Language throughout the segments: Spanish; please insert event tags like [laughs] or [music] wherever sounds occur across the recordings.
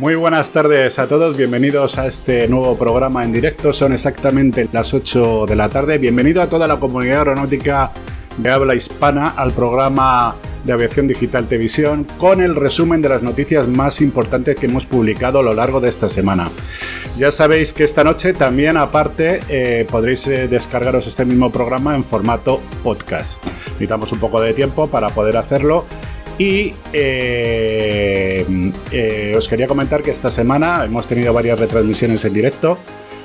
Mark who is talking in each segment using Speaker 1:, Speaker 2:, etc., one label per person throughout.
Speaker 1: Muy buenas tardes a todos, bienvenidos a este nuevo programa en directo. Son exactamente las 8 de la tarde. Bienvenido a toda la comunidad aeronáutica de habla hispana al programa de Aviación Digital Televisión con el resumen de las noticias más importantes que hemos publicado a lo largo de esta semana. Ya sabéis que esta noche también aparte eh, podréis eh, descargaros este mismo programa en formato podcast. Necesitamos un poco de tiempo para poder hacerlo y eh, eh, os quería comentar que esta semana hemos tenido varias retransmisiones en directo,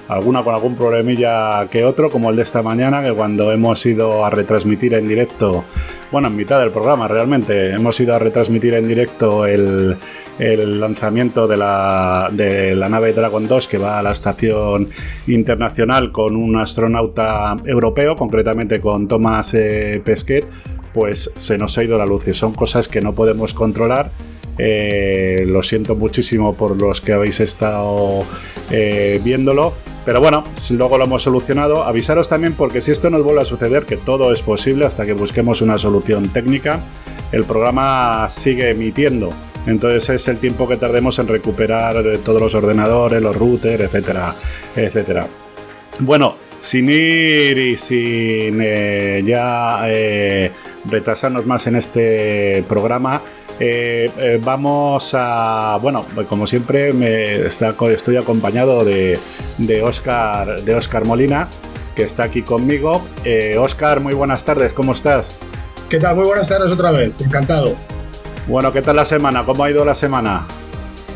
Speaker 1: alguna con algún problemilla que otro, como el de esta mañana, que cuando hemos ido a retransmitir en directo, bueno, en mitad del programa realmente, hemos ido a retransmitir en directo el, lanzamiento de la, de la, nave Dragon 2 que va a la estación internacional con un astronauta europeo, concretamente con Thomas eh, Pesquet, pues se nos ha ido la luz y son cosas que no podemos controlar. Eh, lo siento muchísimo por los que habéis estado eh, viéndolo. Pero bueno, luego lo hemos solucionado. Avisaros también porque si esto nos vuelve a suceder, que todo es posible hasta que busquemos una solución técnica, el programa sigue emitiendo. Entonces es el tiempo que tardemos en recuperar todos los ordenadores, los routers, etcétera, etcétera. Bueno, sin ir y sin eh, ya retrasarnos más en este programa. Eh, eh, vamos a, bueno, como siempre me está, estoy acompañado de, de, Oscar, de Oscar Molina, que está aquí conmigo. Eh, Oscar, muy buenas tardes, ¿cómo estás?
Speaker 2: ¿Qué tal? Muy buenas tardes otra vez, encantado.
Speaker 1: Bueno, ¿qué tal la semana? ¿Cómo ha ido la semana?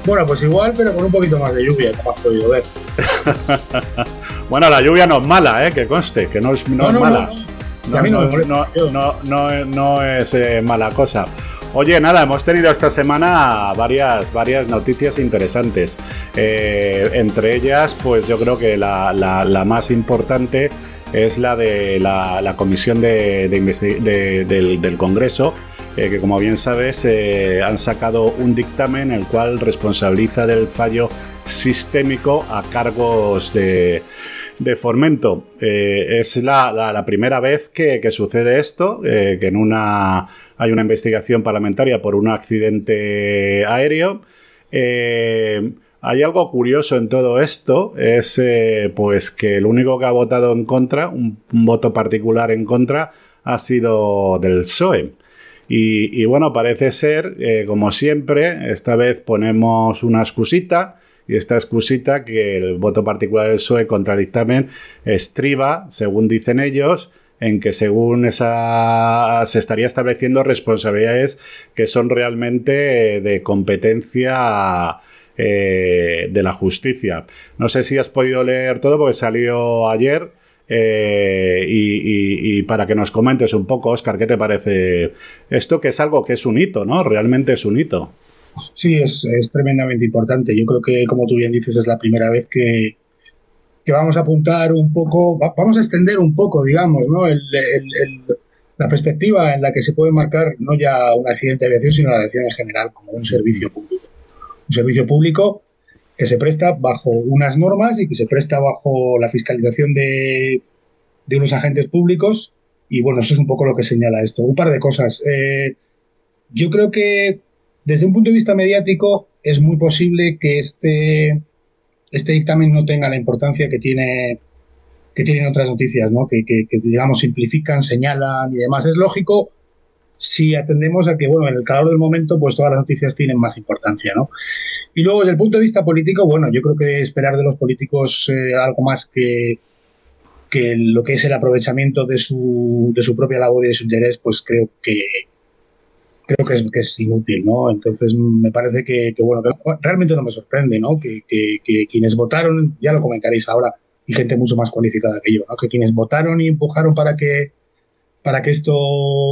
Speaker 2: Bueno, pues igual, pero con un poquito más de lluvia, como has podido ver. [laughs]
Speaker 1: bueno, la lluvia no es mala, ¿eh? que conste, que no es, no, es mala no, es eh, mala cosa. Oye, nada, hemos tenido esta semana varias, varias noticias interesantes. Eh, entre ellas, pues yo creo que la, más importante es la de la, comisión de, del, Congreso, eh, que como bien sabes han sacado un dictamen el cual responsabiliza del fallo sistémico a cargos de de Formento. Eh, es la, primera vez que, sucede esto, eh, que en una hay una investigación parlamentaria por un accidente aéreo. Eh, hay algo curioso en todo esto, es pues que el único que ha votado en contra, un, voto particular en contra, ha sido del PSOE. Y, y bueno, parece ser, como siempre, esta vez ponemos una excusita y esta excusita que el voto particular del PSOE contra el dictamen estriba, según dicen ellos, en que según esa se estaría estableciendo responsabilidades que son realmente de competencia eh, de la justicia. No sé si has podido leer todo porque salió ayer. Eh, y, para que nos comentes un poco, Oscar, ¿qué te parece esto? Que es algo que es un hito, ¿no? Realmente es un hito.
Speaker 2: Sí, es, tremendamente importante. Yo creo que, como tú bien dices, es la primera vez que, vamos a apuntar un poco, vamos a extender un poco, digamos, ¿no? la perspectiva en la que se puede marcar no ya un accidente de aviación, sino la aviación en general, como un servicio público. Un servicio público que se presta bajo unas normas y que se presta bajo la fiscalización de, unos agentes públicos. Y bueno, eso es un poco lo que señala esto. Un par de cosas. Eh, yo creo que desde un punto de vista mediático, es muy posible que este, este dictamen no tenga la importancia que tiene que tienen otras noticias, ¿no? que, digamos simplifican, señalan y demás. Es lógico si atendemos a que, bueno, en el calor del momento, pues todas las noticias tienen más importancia, ¿no? Y luego, desde el punto de vista político, bueno, yo creo que esperar de los políticos eh, algo más que, que lo que es el aprovechamiento de su, de su propia labor y de su interés, pues creo que, creo que es, que es inútil, ¿no? Entonces me parece que, bueno, realmente no me sorprende, ¿no? Que, quienes votaron, ya lo comentaréis ahora, y gente mucho más cualificada que yo, ¿no? Que quienes votaron y empujaron para que para que esto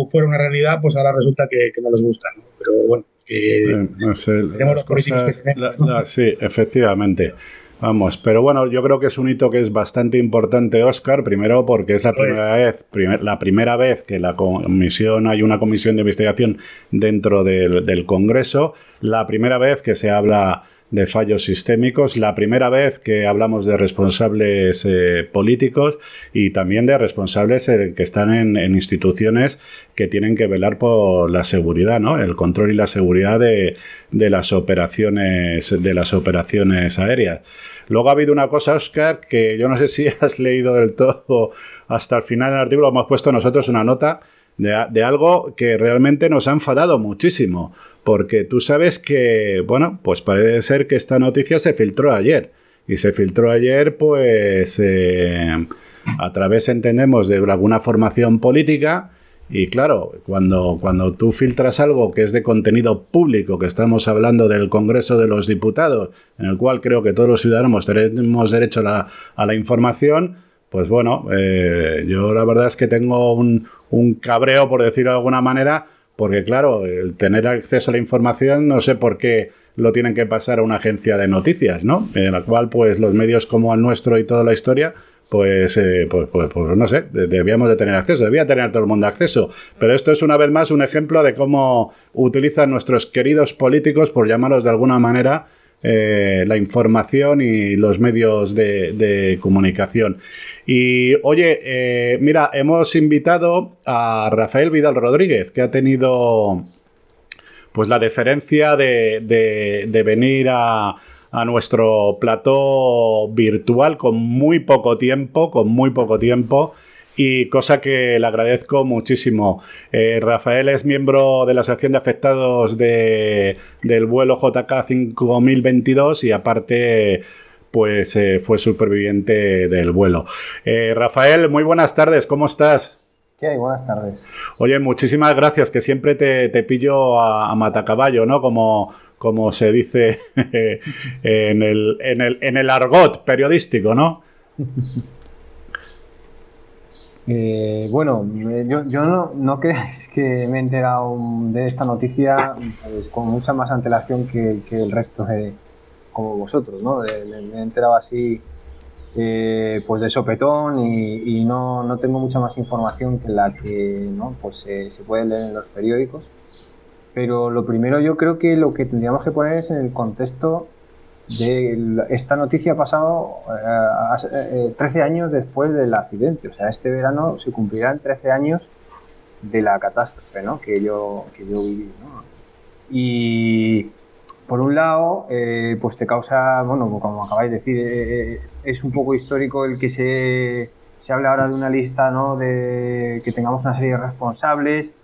Speaker 2: fuera una realidad, pues ahora resulta que, no les gusta, ¿no? Pero bueno, que
Speaker 1: tenemos los políticos que tenemos. sí, efectivamente. Vamos, pero bueno, yo creo que es un hito que es bastante importante, Oscar, primero porque es la pues. primera vez, la primera vez que la comisión, hay una comisión de investigación dentro del, Congreso, la primera vez que se habla de fallos sistémicos. La primera vez que hablamos de responsables eh, políticos y también de responsables eh, que están en, instituciones que tienen que velar por la seguridad, ¿no? El control y la seguridad de, de las operaciones de las operaciones aéreas. Luego ha habido una cosa, Oscar, que yo no sé si [laughs] has leído del todo hasta el final del artículo. Hemos puesto nosotros una nota de, algo que realmente nos ha enfadado muchísimo. Porque tú sabes que, bueno, pues parece ser que esta noticia se filtró ayer. Y se filtró ayer, pues, eh, a través, entendemos, de alguna formación política. Y claro, cuando, cuando tú filtras algo que es de contenido público, que estamos hablando del Congreso de los Diputados, en el cual creo que todos los ciudadanos tenemos derecho a la, a la información, pues bueno, eh, yo la verdad es que tengo un, un, cabreo, por decirlo de alguna manera, porque claro, el tener acceso a la información, no sé por qué lo tienen que pasar a una agencia de noticias, ¿no? En la cual, pues, los medios como el nuestro y toda la historia, pues, eh, pues, pues, pues, no sé, debíamos de tener acceso, debía tener todo el mundo acceso. Pero esto es una vez más un ejemplo de cómo utilizan nuestros queridos políticos, por llamarlos de alguna manera, eh, la información y los medios de, comunicación. Y oye, eh, mira, hemos invitado a Rafael Vidal Rodríguez, que ha tenido pues la deferencia de, venir a, a nuestro plató virtual con muy poco tiempo, con muy poco tiempo y cosa que le agradezco muchísimo. Eh, Rafael es miembro de la Asociación de Afectados de, del vuelo JK 5022 y aparte pues eh, fue superviviente del vuelo. Eh, Rafael, muy buenas tardes, ¿cómo estás?
Speaker 3: ¿Qué hay? Buenas tardes.
Speaker 1: Oye, muchísimas gracias, que siempre te, pillo a, matacaballo, ¿no? Como, como se dice [laughs] en, el, en, el, en el argot periodístico, ¿no? [laughs]
Speaker 3: Eh, bueno, eh, yo, yo no, no creáis que me he enterado de esta noticia pues, con mucha más antelación que, el resto de, como vosotros, ¿no? me he enterado así eh, pues de sopetón y, no, no, tengo mucha más información que la que ¿no? pues, se puede leer en los periódicos. Pero lo primero yo creo que lo que tendríamos que poner es en el contexto de esta noticia ha pasado 13 eh, eh, años después del accidente. O sea, este verano se cumplirán 13 años de la catástrofe ¿no? que, yo, que yo viví. Y por un lado, eh, pues te causa, bueno, como acabáis de decir, es un poco histórico el que se, se hable ahora de una lista ¿no? de que tengamos una serie de responsables,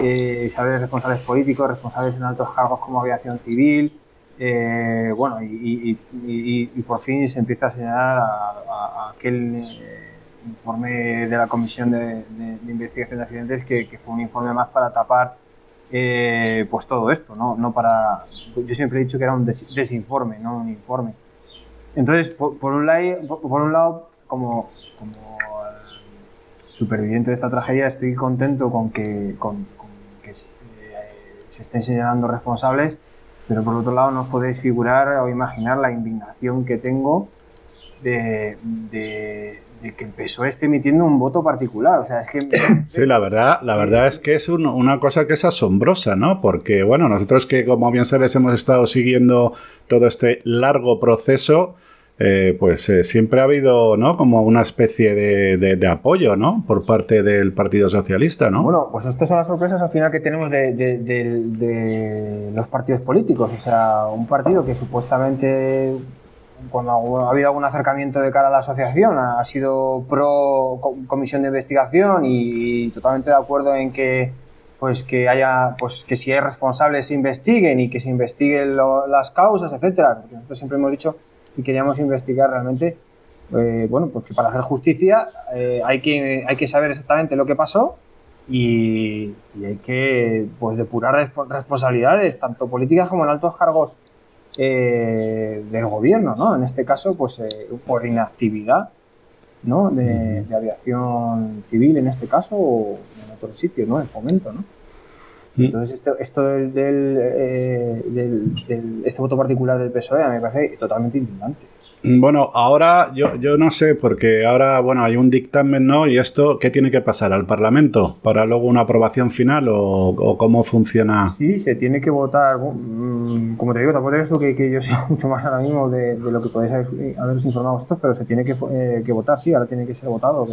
Speaker 3: eh, responsables políticos, responsables en altos cargos como aviación civil, eh, bueno, y, por fin se empieza a señalar a, aquel eh, informe de la Comisión de, Investigación de Accidentes que, fue un informe más para tapar eh, pues todo esto, ¿no? no para... Yo siempre he dicho que era un desinforme, no un informe. Entonces, por, un, lado, por un lado, como, como superviviente de esta tragedia, estoy contento con que, con, que se estén señalando responsables pero por otro lado no os podéis figurar o imaginar la indignación que tengo de, que el PSOE esté emitiendo un voto particular. O sea, es que... [laughs]
Speaker 1: Sí, la verdad, la verdad es que es una cosa que es asombrosa, ¿no? Porque, bueno, nosotros que, como bien sabes, hemos estado siguiendo todo este largo proceso, eh, pues eh, siempre ha habido, ¿no? Como una especie de, apoyo, ¿no? Por parte del Partido Socialista, ¿no?
Speaker 3: Bueno, pues estas son las sorpresas al final que tenemos de, los partidos políticos. O sea, un partido que supuestamente, cuando ha habido algún acercamiento de cara a la asociación, ha sido pro comisión de investigación y, totalmente de acuerdo en que pues que haya pues que si hay responsables se investiguen y que se investiguen las causas etcétera porque nosotros siempre hemos dicho y queríamos investigar realmente, eh, bueno, porque para hacer justicia eh, hay, que, hay que saber exactamente lo que pasó y, hay que pues, depurar responsabilidades, tanto políticas como en altos cargos eh, del gobierno, ¿no? En este caso, pues por inactividad, ¿no? De, aviación civil, en este caso, o en otros sitios, ¿no? En fomento, ¿no? Entonces, esto, esto del, eh, del, del, este voto particular del PSOE a mí me parece totalmente indignante.
Speaker 1: Bueno, ahora yo, yo no sé, porque ahora, bueno, hay un dictamen, ¿no? Y esto, ¿qué tiene que pasar? ¿Al Parlamento? ¿Para luego una aprobación final o, cómo funciona?
Speaker 3: Sí, se tiene que votar. Mm, como te digo, tampoco es eso que, que, yo [laughs] sé mucho más ahora mismo de, lo que podéis haberos informado vosotros, pero se tiene que, eh, que votar, sí, ahora tiene que ser votado.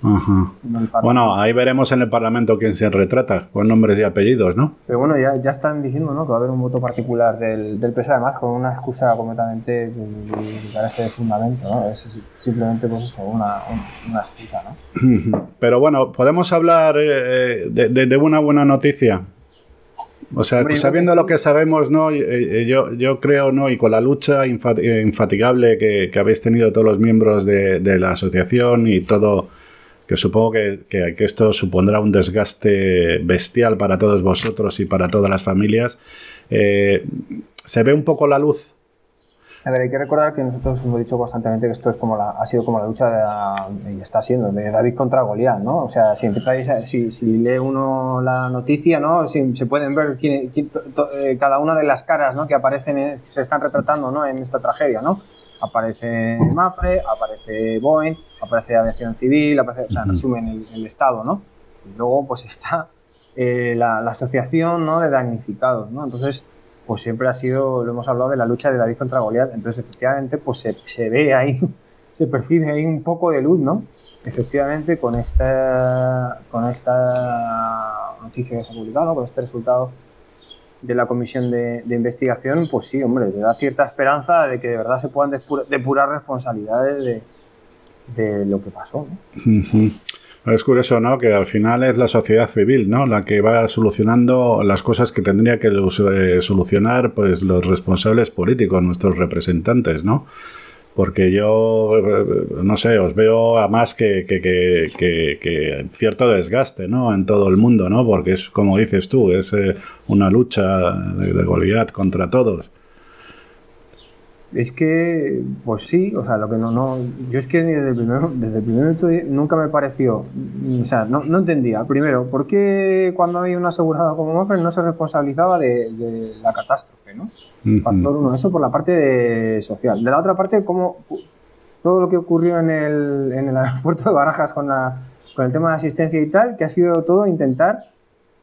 Speaker 1: Bueno, ahí veremos en el Parlamento quién se retrata, con nombres y apellidos, ¿no?
Speaker 3: Pero bueno, ya, ya están diciendo ¿no? que va a haber un voto particular del, del PSOE, además con una excusa completamente que parece de fundamento, ¿no? Es simplemente pues eso, una, una excusa, ¿no?
Speaker 1: Pero bueno, podemos hablar eh, de, de, una buena noticia. O sea, sabiendo lo que sabemos, ¿no? Eh, yo, yo creo, ¿no? Y con la lucha infatigable que, que habéis tenido todos los miembros de, de la asociación y todo que supongo que, esto supondrá un desgaste bestial para todos vosotros y para todas las familias. Eh, ¿Se ve un poco la luz?
Speaker 3: A ver, hay que recordar que nosotros hemos dicho constantemente que esto es como la, ha sido como la lucha y está siendo de David contra Goliat, ¿no? O sea, si si, si lee uno la noticia, ¿no? Si, se pueden ver eh, cada una de las caras, ¿no? Que aparecen, se están retratando, ¿no? En esta tragedia, ¿no? Aparece Mafre, aparece Boeing, aparece Aviación Civil, aparece, o sea, resumen el, estado, ¿no? Y luego, pues está eh, la, asociación, ¿no? De damnificados, ¿no? Entonces, pues siempre ha sido, lo hemos hablado de la lucha de David contra Goliat, entonces efectivamente, pues se, se ve ahí, [laughs] se percibe ahí un poco de luz, ¿no? Efectivamente, con esta, con esta noticia que se ha publicado, con este resultado de la comisión de, investigación, pues sí, hombre, le da cierta esperanza de que de verdad se puedan depurar, responsabilidades de, lo que pasó.
Speaker 1: Es curioso, ¿no? Que al final es la sociedad civil, ¿no? La que va solucionando las cosas que tendría que eh, solucionar, pues, los responsables políticos, nuestros representantes, ¿no? Porque yo, no sé, os veo a más que, que, cierto desgaste, ¿no? En todo el mundo, ¿no? Porque es, como dices tú, es eh, una lucha de, de Goliat contra todos.
Speaker 3: Es que, pues sí, o sea, lo que no, no, yo es que desde el primer, desde el primer momento nunca me pareció, o sea, no, no entendía, primero, ¿por qué cuando hay un asegurado como Moffer no se responsabilizaba de, la catástrofe, ¿no? Factor uno, eso por la parte social. De la otra parte, como todo lo que ocurrió en el, en el [laughs] aeropuerto de Barajas con, la, con el tema de asistencia y tal, que ha sido todo intentar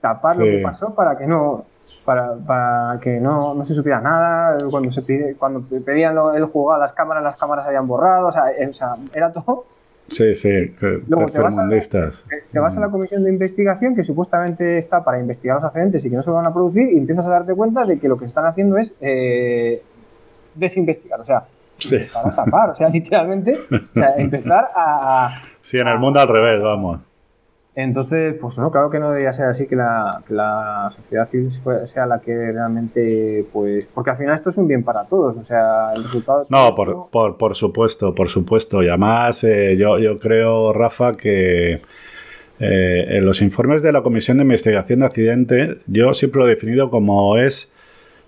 Speaker 3: tapar lo que pasó para que no para, para que no, no, se supiera nada. Cuando, se pide, cuando pedían el juego a las cámaras, las cámaras habían borrado. O sea, eh, era todo.
Speaker 1: Sí, sí, [laughs]
Speaker 3: Luego te vas, a, te vas a la comisión de investigación que supuestamente está para investigar los accidentes y que no se van a producir y empiezas a darte cuenta de que lo que se están haciendo es eh, desinvestigar, o sea, para tapar, o sea, [laughs] literalmente empezar a...
Speaker 1: Sí, en el mundo al revés, vamos.
Speaker 3: Entonces, pues no, claro que no debería ser así que la, la sociedad civil sea la que realmente, pues, porque al final esto es un bien para todos, o sea, el resultado...
Speaker 1: No, por, por, por, supuesto, por supuesto, y además eh, yo, yo creo, Rafa, que eh, en los informes de la Comisión de Investigación de Accidentes, yo siempre lo he definido como es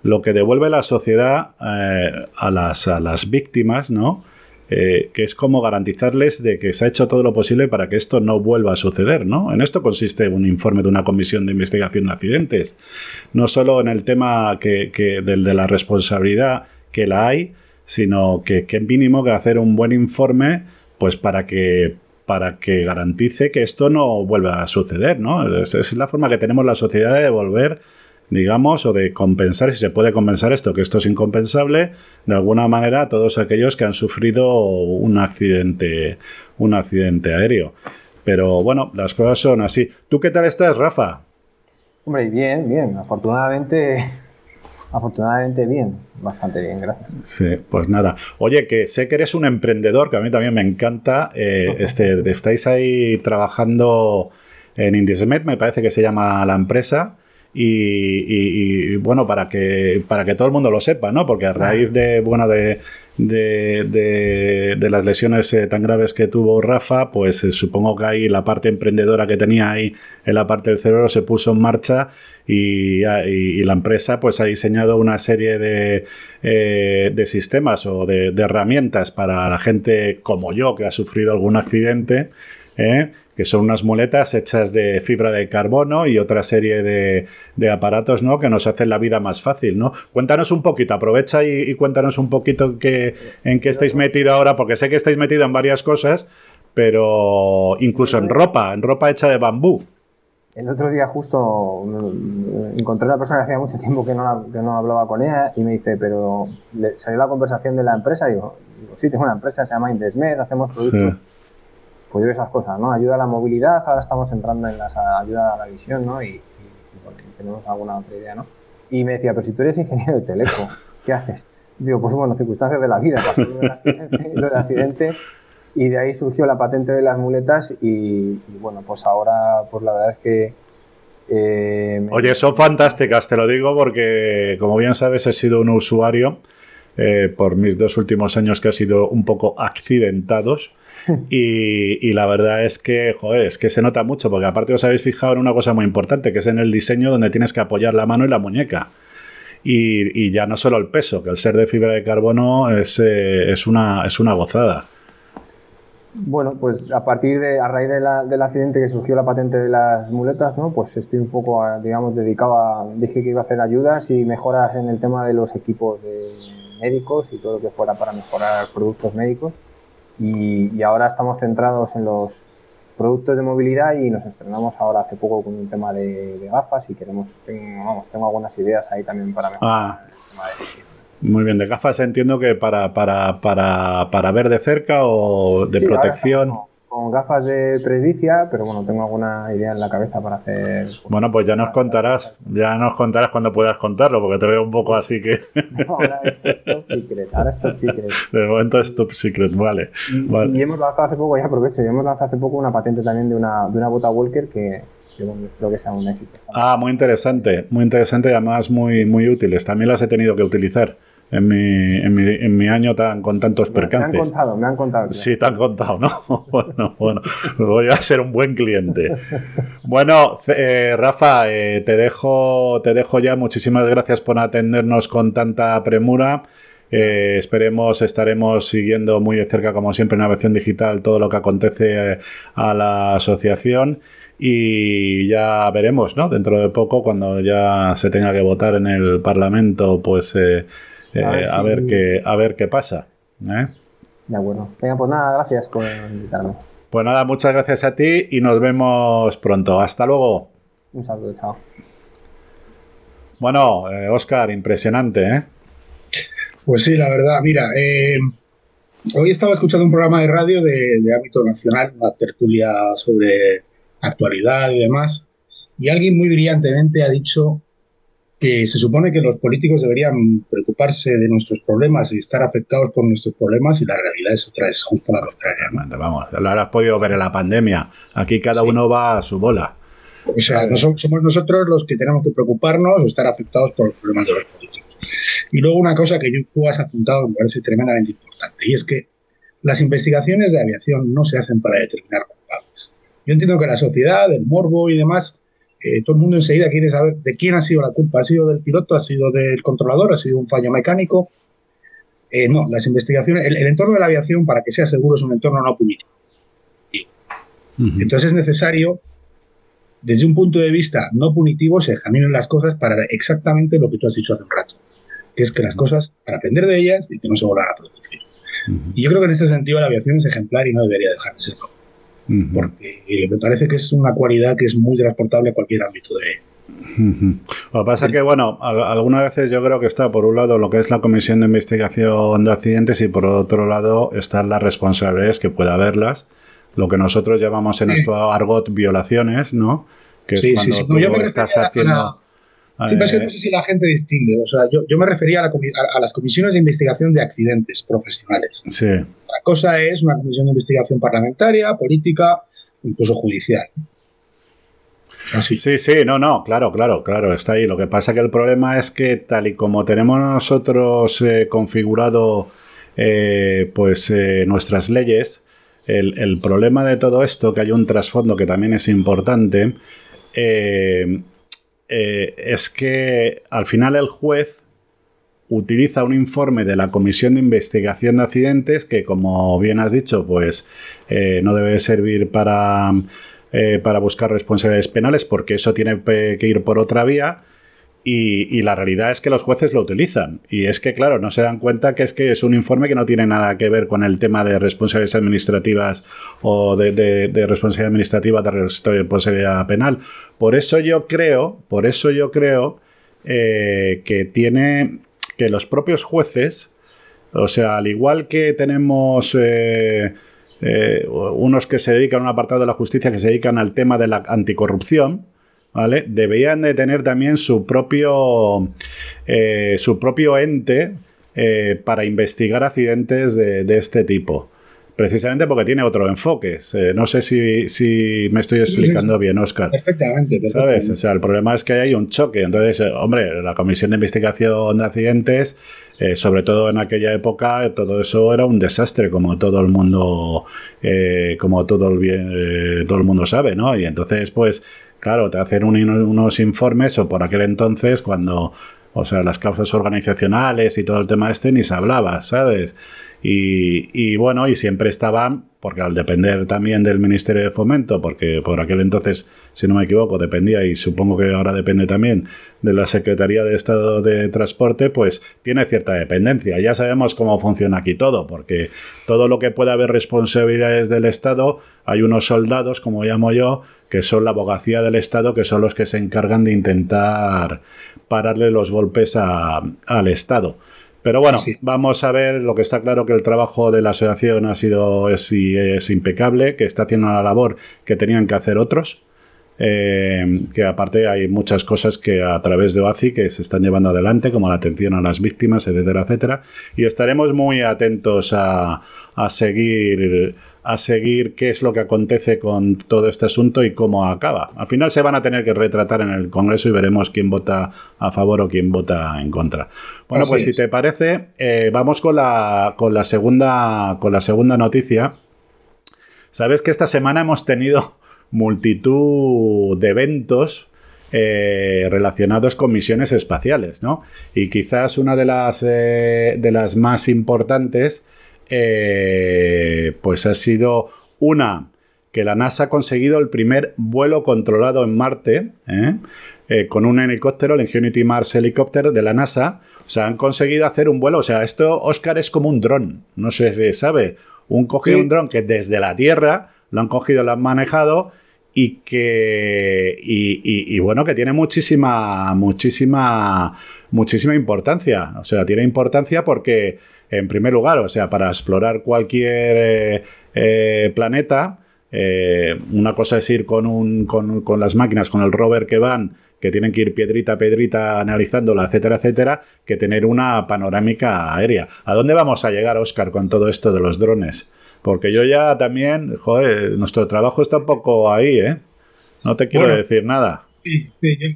Speaker 1: lo que devuelve la sociedad eh, a, las, a las víctimas, ¿no? Eh, que es como garantizarles de que se ha hecho todo lo posible para que esto no vuelva a suceder, ¿no? En esto consiste un informe de una comisión de investigación de accidentes, no solo en el tema que, del de la responsabilidad que la hay, sino que, que mínimo que hacer un buen informe, pues para que para que garantice que esto no vuelva a suceder, ¿no? es la forma que tenemos la sociedad de devolver digamos, o de compensar, si se puede compensar esto, que esto es incompensable, de alguna manera a todos aquellos que han sufrido un accidente, un accidente aéreo. Pero bueno, las cosas son así. ¿Tú qué tal estás, Rafa?
Speaker 3: Hombre, bien, bien. Afortunadamente, [laughs] afortunadamente bien. Bastante bien, gracias.
Speaker 1: Sí, pues nada. Oye, que sé que eres un emprendedor, que a mí también me encanta. Eh, [laughs] este, estáis ahí trabajando en Indismet, me parece que se llama la empresa. Y, bueno, para que, para que todo el mundo lo sepa, ¿no? Porque a raíz de, bueno, de, de, las lesiones eh, tan graves que tuvo Rafa, pues eh, supongo que ahí la parte emprendedora que tenía ahí en la parte del cerebro se puso en marcha y, la empresa pues ha diseñado una serie de, eh, de sistemas o de, herramientas para la gente como yo que ha sufrido algún accidente. Que son unas muletas hechas de fibra de carbono y otra serie de, aparatos, ¿no? Que nos hacen la vida más fácil, ¿no? Cuéntanos un poquito, aprovecha y, cuéntanos un poquito que, en qué estáis metido ahora, porque sé que estáis metido en varias cosas, pero incluso en ropa, en ropa hecha de bambú.
Speaker 3: El otro día justo encontré a una persona que hacía mucho tiempo que no, que no hablaba con ella y me dice, pero salió la conversación de la empresa y digo, sí, tengo una empresa, se llama Indesmed, hacemos productos pues yo esas cosas, ¿no? Ayuda a la movilidad, ahora estamos entrando en la ayuda a la visión, ¿no? Y, tenemos alguna otra idea, ¿no? Y me decía, pero si tú eres ingeniero de teleco, ¿qué haces? Digo, pues bueno, circunstancias de la vida, pasó [laughs] accidente y de ahí surgió la patente de las muletas y, bueno, pues ahora, pues la verdad es que...
Speaker 1: Eh, Oye, son fantásticas, te lo digo porque, como bien sabes, he sido un usuario eh, por mis dos últimos años que ha sido un poco accidentados. Y, la verdad es que, joder, es que se nota mucho, porque aparte os habéis fijado en una cosa muy importante, que es en el diseño donde tienes que apoyar la mano y la muñeca. Y, ya no solo el peso, que el ser de fibra de carbono es, eh, es, una, es una gozada.
Speaker 3: Bueno, pues a partir de, a raíz del accidente que surgió la patente de las muletas, ¿no? Pues estoy un poco, digamos, dedicado a, dije que iba a hacer ayudas y mejoras en el tema de los equipos de médicos y todo lo que fuera para mejorar productos médicos. Y, ahora estamos centrados en los productos de movilidad y nos estrenamos ahora hace poco con un tema de, gafas y queremos, tengo, vamos, tengo algunas ideas ahí también para mejorar
Speaker 1: ah. el tema de Muy bien, de gafas entiendo que para, para, para, para ver de cerca o de protección
Speaker 3: con gafas de presbicia, pero bueno, tengo alguna idea en la cabeza para hacer. Pues,
Speaker 1: bueno, pues ya nos contarás, ya nos contarás cuando puedas contarlo, porque te veo un poco así que. [laughs]
Speaker 3: No, ahora es top secret, ahora es top secret.
Speaker 1: De momento es top secret, vale.
Speaker 3: Y, hemos lanzado hace poco, ya aprovecho, y hemos lanzado hace poco una patente también de una, de una bota Walker que, yo espero que sea un éxito.
Speaker 1: Ah, muy interesante, muy interesante y además muy, muy útiles. También las he tenido que utilizar en mi, en mi, en mi año tan, con tantos percances.
Speaker 3: Me han contado, me han contado.
Speaker 1: Sí, te han contado, ¿no? [laughs] bueno, bueno, voy a ser un buen cliente. Bueno, eh, Rafa, eh, te, dejo, te dejo ya. Muchísimas gracias por atendernos con tanta premura. Eh, esperemos, estaremos siguiendo muy de cerca, como siempre, en Navegación Digital, todo lo que acontece a la asociación y ya veremos, ¿no? Dentro de poco, cuando ya se tenga que votar en el Parlamento, pues eh, a, ver qué, a ver qué pasa. ¿eh?
Speaker 3: De acuerdo. Venga, pues nada, gracias por invitarme.
Speaker 1: Pues nada, muchas gracias a ti y nos vemos pronto. Hasta luego.
Speaker 3: Un saludo, chao.
Speaker 1: Bueno, Oscar, eh, impresionante, ¿eh?
Speaker 2: Pues sí, la verdad, mira, hoy estaba escuchando un programa de radio de, de ámbito nacional, una tertulia sobre actualidad y demás, y alguien muy brillantemente ha dicho que se supone que los políticos deberían preocuparse de nuestros problemas y estar afectados por nuestros problemas y la realidad es otra, es justo la contraria.
Speaker 1: Vamos, lo has podido ver en la pandemia. Aquí cada uno va a su bola.
Speaker 2: O sea, no somos, nosotros los que tenemos que preocuparnos o estar afectados por los problemas de los políticos. Y luego una cosa que tú has apuntado me parece tremendamente importante y es que las investigaciones de aviación no se hacen para determinar culpables. Yo entiendo que la sociedad, el morbo y demás todo el mundo enseguida quiere saber de quién ha sido la culpa. ¿Ha sido del piloto? ¿Ha sido del controlador? ¿Ha sido un fallo mecánico? Eh, no, las investigaciones, el, entorno de la aviación, para que sea seguro, es un entorno no punitivo. Entonces es necesario, desde un punto de vista no punitivo, se examinen las cosas para exactamente lo que tú has dicho hace un rato, que es que las cosas, para aprender de ellas y que no se vuelvan a producir. Y yo creo que en este sentido la aviación es ejemplar y no debería dejar de serlo porque me parece que es una cualidad que es muy transportable a cualquier ámbito de...
Speaker 1: Lo que pasa es que, bueno, algunas veces yo creo que está por un lado lo que es la Comisión de Investigación de Accidentes y por otro lado están las responsabilidades que pueda haberlas, lo que nosotros llamamos en esto argot violaciones, ¿no? Que es cuando tú estás haciendo...
Speaker 2: Sí, pero no sé si la gente distingue. O sea, yo, yo me refería a, a, las comisiones de investigación de accidentes profesionales.
Speaker 1: Sí.
Speaker 2: La cosa es una comisión de investigación parlamentaria, política, incluso judicial.
Speaker 1: Así. Sí, sí, no, no, claro, claro, claro, está ahí. Lo que pasa que el problema es que tal y como tenemos nosotros eh, configurado eh, pues eh, nuestras leyes, el, el, problema de todo esto, que hay un trasfondo que también es importante, eh, es que al final el juez utiliza un informe de la Comisión de Investigación de Accidentes que, como bien has dicho, pues eh, no debe servir para, eh, para buscar responsabilidades penales, porque eso tiene que ir por otra vía. Y, la realidad es que los jueces lo utilizan. Y es que, claro, no se dan cuenta que es que es un informe que no tiene nada que ver con el tema de responsabilidades administrativas o de, responsabilidad administrativa de responsabilidad penal. Por eso yo creo, por eso yo creo eh, que tiene que los propios jueces, o sea, al igual que tenemos eh, eh, unos que se dedican a un apartado de la justicia que se dedican al tema de la anticorrupción, ¿vale? Deberían de tener también su propio, eh, su propio ente eh, para investigar accidentes de, este tipo. Precisamente porque tiene otro enfoque. no sé si, me estoy explicando bien, Oscar.
Speaker 2: Perfectamente,
Speaker 1: ¿Sabes? O sea, el problema es que hay un choque. Entonces, hombre, la Comisión de Investigación de Accidentes, eh, sobre todo en aquella época, todo eso era un desastre, como todo el mundo, como todo el, bien, todo el mundo sabe, ¿no? Y entonces, pues, Claro, te hacen unos informes o por aquel entonces cuando, o sea, las causas organizacionales y todo el tema este ni se hablaba, ¿sabes? Y, bueno, y siempre estaban, porque al depender también del Ministerio de Fomento, porque por aquel entonces, si no me equivoco, dependía y supongo que ahora depende también de la Secretaría de Estado de Transporte, pues tiene cierta dependencia. Ya sabemos cómo funciona aquí todo, porque todo lo que pueda haber responsabilidades del Estado, hay unos soldados, como llamo yo, que son la abogacía del Estado, que son los que se encargan de intentar pararle los golpes al Estado. Pero bueno, vamos a ver, lo que está claro que el trabajo de la asociación ha sido es, es impecable, que está haciendo la labor que tenían que hacer otros. Eh, que aparte hay muchas cosas que a través de OACI que se están llevando adelante, como la atención a las víctimas, etcétera, etcétera. Y estaremos muy atentos a, a seguir a seguir qué es lo que acontece con todo este asunto y cómo acaba. Al final se van a tener que retratar en el Congreso y veremos quién vota a favor o quién vota en contra. Bueno, pues si te parece, eh, vamos con la, con, la segunda, con la segunda noticia. Sabes que esta semana hemos tenido multitud de eventos eh, relacionados con misiones espaciales, ¿no? Y quizás una de las, eh, de las más importantes eh, pues ha sido una que la NASA ha conseguido el primer vuelo controlado en Marte ¿eh? Eh, con un helicóptero, el Ingenuity Mars Helicopter de la NASA. O sea, han conseguido hacer un vuelo. O sea, esto, Oscar, es como un dron. No sé si sabe. Un cogido un dron que desde la Tierra lo han cogido, lo han manejado y que y, bueno que tiene muchísima muchísima muchísima importancia o sea tiene importancia porque en primer lugar, o sea, para explorar cualquier eh, eh, planeta, eh, una cosa es ir con, un, con, las máquinas, con el rover que van, que tienen que ir piedrita a piedrita analizándola, etcétera, etcétera, que tener una panorámica aérea. ¿A dónde vamos a llegar, Oscar, con todo esto de los drones? Porque yo ya también, joder, nuestro trabajo está un poco ahí, ¿eh? No te quiero decir nada.
Speaker 2: Sí,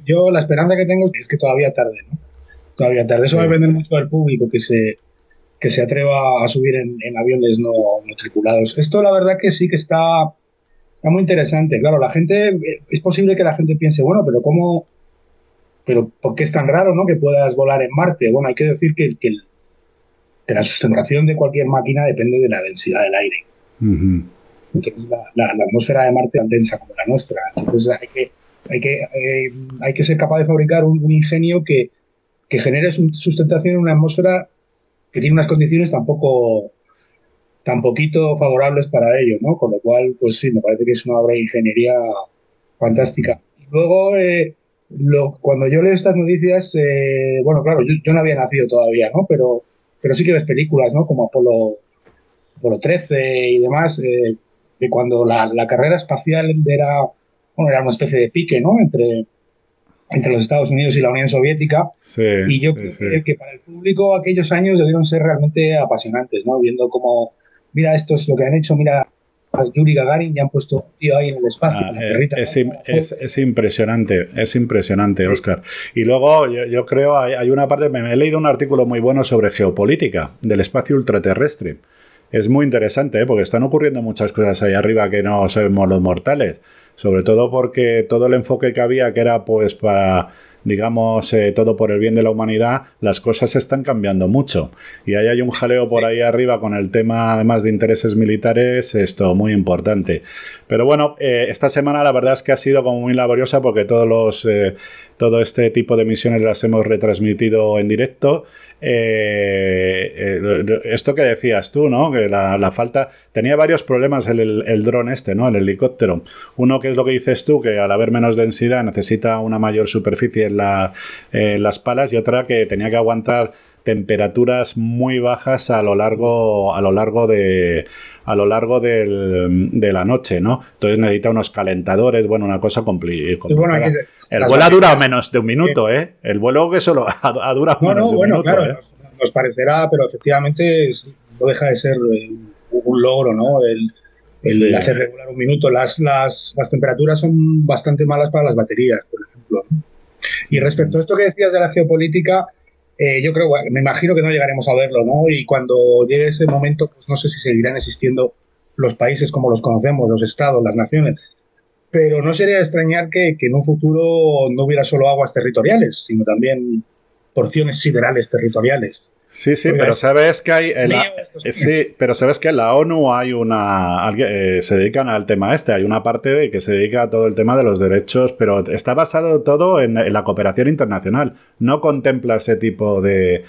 Speaker 2: yo, la esperanza que tengo es que todavía tarde, ¿no? Todavía tarde. Eso va a depender mucho del público que se, que se atreva a subir en, aviones no, tripulados. Esto la verdad que sí que está, está muy interesante. Claro, la gente, es posible que la gente piense, bueno, pero ¿cómo? Pero ¿por qué es tan raro ¿no? que puedas volar en Marte? Bueno, hay que decir que, que, la sustentación de cualquier máquina depende de la densidad del aire. Entonces, la, atmósfera de Marte es tan densa como la nuestra. Entonces, hay que, hay que, eh, hay que ser capaz de fabricar un, un ingenio que, que genere sustentación en una atmósfera que tiene unas condiciones tampoco tan poquito favorables para ello, ¿no? Con lo cual, pues sí, me parece que es una obra de ingeniería fantástica. Luego, eh, lo, cuando yo leo estas noticias, eh, bueno, claro, yo, no había nacido todavía, ¿no? Pero, pero sí que ves películas, ¿no? Como Apolo, Apolo 13 y demás, eh, que cuando la, la, carrera espacial era, bueno, era una especie de pique, ¿no? Entre, entre los Estados Unidos y la Unión Soviética. y yo creo que para el público aquellos años debieron ser realmente apasionantes, ¿no? Viendo cómo, mira, esto es lo que han hecho, mira, a Yuri Gagarin ya han puesto un tío ahí en el espacio. Ah,
Speaker 1: eh, es, impresionante, es impresionante, Oscar. Y luego yo, creo, hay, hay, una parte, me he leído un artículo muy bueno sobre geopolítica del espacio ultraterrestre. Es muy interesante, ¿eh? porque están ocurriendo muchas cosas ahí arriba que no sabemos los mortales sobre todo porque todo el enfoque que había, que era pues para digamos, eh, todo por el bien de la humanidad, las cosas están cambiando mucho. Y ahí hay un jaleo por ahí arriba con el tema, además de intereses militares, esto muy importante. Pero bueno, eh, esta semana la verdad es que ha sido como muy laboriosa porque todos los, eh, todo este tipo de misiones las hemos retransmitido en directo. Eh, eh, esto que decías tú, ¿no? Que la, falta. Tenía varios problemas el, el, dron este, ¿no? El helicóptero. Uno que es lo que dices tú, que al haber menos densidad necesita una mayor superficie en, las palas, y otra que tenía que aguantar temperaturas muy bajas a lo largo a lo largo de a lo largo del, de la noche, ¿no? Entonces necesita unos calentadores, bueno, una cosa complicada. el vuelo ha durado menos de un minuto, ¿eh? El vuelo que solo [laughs] ha, durado menos de un minuto. Claro,
Speaker 2: ¿eh? nos, parecerá, pero efectivamente no deja de ser eh, un logro, ¿no? El, hacer regular un minuto. Las, las, las, temperaturas son bastante malas para las baterías, por ejemplo. Y respecto a esto que decías de la geopolítica, eh, yo creo, me imagino que no llegaremos a verlo, ¿no? Y cuando llegue ese momento, pues no sé si seguirán existiendo los países como los conocemos, los estados, las naciones. Pero no sería extrañar que, que en un futuro no hubiera solo aguas territoriales, sino también porciones siderales territoriales.
Speaker 1: Sí, sí, pero sabes que hay. sí, pero sabes que en la ONU hay una. Eh, se dedican al tema este. Hay una parte de que se dedica a todo el tema de los derechos, pero está basado todo en, la cooperación internacional. No contempla ese tipo de,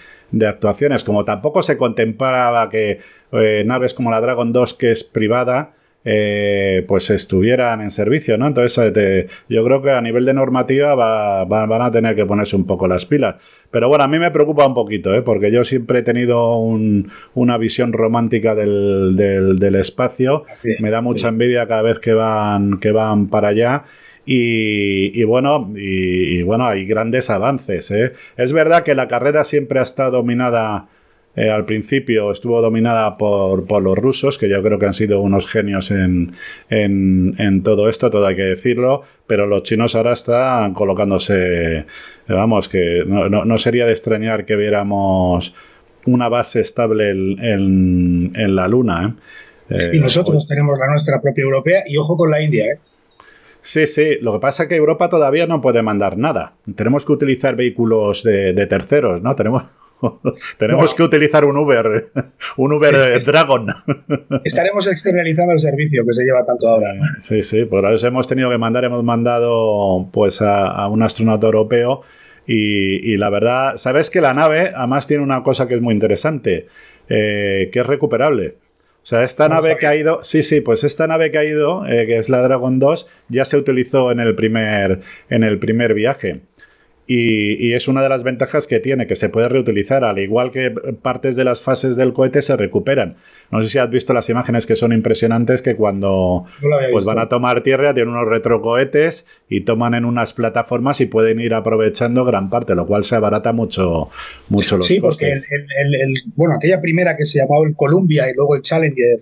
Speaker 1: actuaciones. Como tampoco se contemplaba que eh, naves como la Dragon 2, que es privada, eh, pues estuvieran en servicio, ¿no? Entonces, yo creo que a nivel de normativa van a tener que ponerse un poco las pilas. Pero bueno, a mí me preocupa un poquito, ¿eh? porque yo siempre he tenido una visión romántica del, espacio. me da mucha envidia cada vez que van, que van para allá. Y, bueno, y, y, bueno, hay grandes avances. ¿eh? Es verdad que la carrera siempre ha estado dominada eh, al principio estuvo dominada por, los rusos, que yo creo que han sido unos genios en, en, todo esto, todo hay que decirlo, pero los chinos ahora están colocándose, vamos, que no, sería de extrañar que viéramos una base estable en, en la Luna.
Speaker 2: ¿eh? y nosotros tenemos la nuestra propia europea y ojo con la India, ¿eh?
Speaker 1: Sí, sí. Lo que pasa es que Europa todavía no puede mandar nada. Tenemos que utilizar vehículos de, de terceros, ¿no? Tenemos [laughs] Tenemos que utilizar un Uber, un Uber Dragon.
Speaker 2: Estaremos externalizando el servicio que se lleva tanto ahora.
Speaker 1: Sí, sí, por eso hemos tenido que mandar, hemos mandado pues a, un astronauta europeo y, la verdad, sabes que la nave además tiene una cosa que es muy interesante, eh, que es recuperable. O sea, esta nave que ha ido, sí, sí, pues esta nave que ha ido, eh, que es la Dragon 2, ya se utilizó en el primer, en el primer viaje. Y, es una de las ventajas que tiene, que se puede reutilizar, al igual que partes de las fases del cohete se recuperan. No sé si has visto las imágenes que son impresionantes, que cuando pues van a tomar tierra tienen unos retrocohetes y toman en unas plataformas y pueden ir aprovechando gran parte, lo cual se abarata mucho, mucho los
Speaker 2: sí, porque el, bueno, aquella primera que se llamaba el Columbia y luego el Challenger,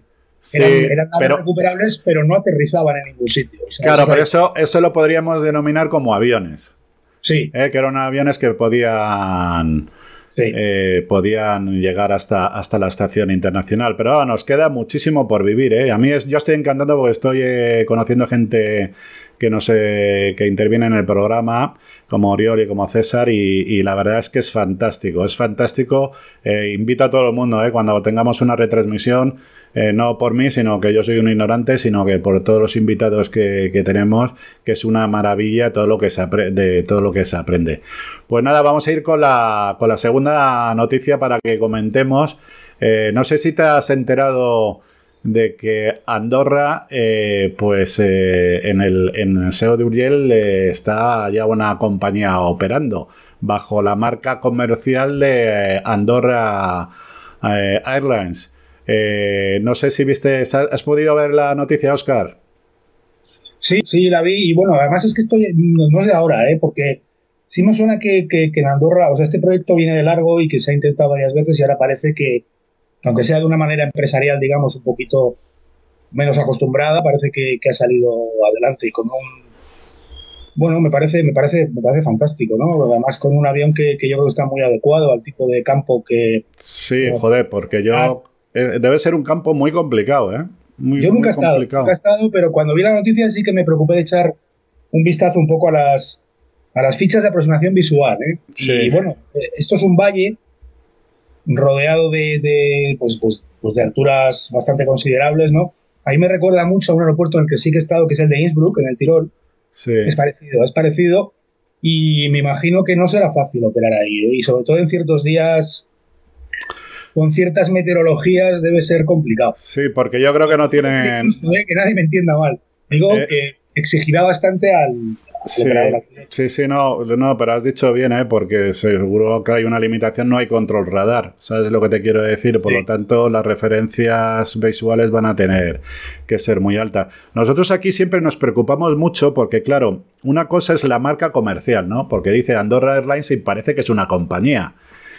Speaker 2: eran, recuperables, pero no aterrizaban en ningún sitio.
Speaker 1: claro, pero eso, eso lo podríamos denominar como aviones.
Speaker 2: Sí.
Speaker 1: Eh, que eran aviones que podían. Eh, podían llegar hasta, hasta la estación internacional. Pero nos queda muchísimo por vivir. ¿eh? A mí es, yo estoy encantado porque estoy conociendo gente que no sé, que interviene en el programa, como Oriol y como César, y, la verdad es que es fantástico, es fantástico. invito a todo el mundo, cuando tengamos una retransmisión, eh, no por mí, sino que yo soy un ignorante, sino que por todos los invitados que, tenemos, que es una maravilla todo lo que se de todo lo que se aprende. Pues nada, vamos a ir con la, con la segunda noticia para que comentemos. Eh, no sé si te has enterado de que Andorra, eh, pues en, el, en el SEO de Uriel está ya una compañía operando bajo la marca comercial de Andorra Airlines. Eh, no sé si viste, ¿has podido ver la noticia, Oscar?
Speaker 2: Sí, sí, la vi. Y bueno, además es que estoy, no es de ahora, ¿eh? porque sí me suena que, en Andorra, o sea, este proyecto viene de largo y que se ha intentado varias veces y ahora parece que, aunque sea de una manera empresarial, digamos, un poquito menos acostumbrada, parece que, ha salido adelante y con un bueno, me parece, me parece, me parece fantástico, ¿no? Además con un avión que, yo creo que está muy adecuado al tipo de campo que.
Speaker 1: Sí, joder, porque yo ah, eh, debe ser un campo muy complicado, ¿eh?
Speaker 2: Yo nunca he estado, nunca he estado, pero cuando vi la noticia sí que me preocupé de echar un vistazo un poco a las a las fichas de aproximación visual. ¿eh? Y bueno, esto es un valle rodeado de, pues, pues, pues, de alturas bastante considerables, ¿no? Ahí me recuerda mucho a un aeropuerto en el que sí que he estado, que es el de Innsbruck, en el Tirol.
Speaker 1: Sí.
Speaker 2: Es parecido, es parecido. Y me imagino que no será fácil operar ahí. ¿eh? Y sobre todo en ciertos días, con ciertas meteorologías, debe ser complicado.
Speaker 1: Sí, porque yo creo que no tienen...
Speaker 2: ¿eh? Que nadie me entienda mal. Digo eh, que exigirá bastante al,
Speaker 1: Sí, sí, no, no, pero has dicho bien, ¿eh? porque seguro que hay una limitación, no hay control radar, ¿sabes lo que te quiero decir? Por lo tanto, las referencias visuales van a tener que ser muy altas. Nosotros aquí siempre nos preocupamos mucho porque, claro, una cosa es la marca comercial, ¿no? Porque dice Andorra Airlines y parece que es una compañía.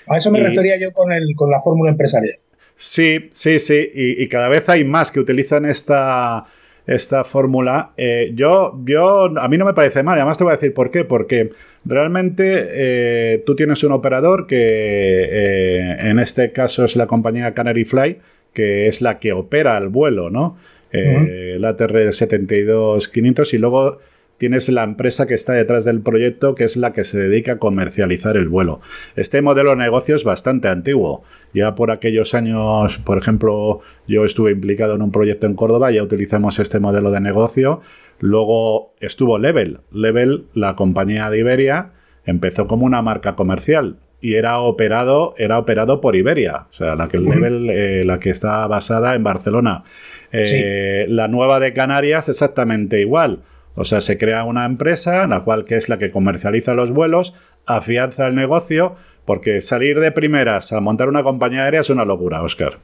Speaker 2: A eso me refería yo con, el, con la fórmula empresarial.
Speaker 1: Sí, sí, sí, y cada vez hay más que utilizan esta esta fórmula. Eh, yo, yo, a mí no me parece mal, además te voy a decir por qué, porque realmente eh, tú tienes un operador que eh, en este caso es la compañía Canary Fly, que es la que opera el vuelo, ¿no? El ATR 72500 y luego tienes la empresa que está detrás del proyecto, que es la que se dedica a comercializar el vuelo. Este modelo de negocio es bastante antiguo. Ya por aquellos años, por ejemplo, yo estuve implicado en un proyecto en Córdoba, ya utilizamos este modelo de negocio. Luego estuvo Level. Level, la compañía de Iberia, empezó como una marca comercial y era operado, era operado por Iberia, o sea, la que Level, eh, la que está basada en Barcelona. Eh, la nueva de Canarias exactamente igual. O sea, se crea una empresa, la cual que es la que comercializa los vuelos, afianza el negocio, porque salir de primeras a montar una compañía aérea es una locura, Oscar.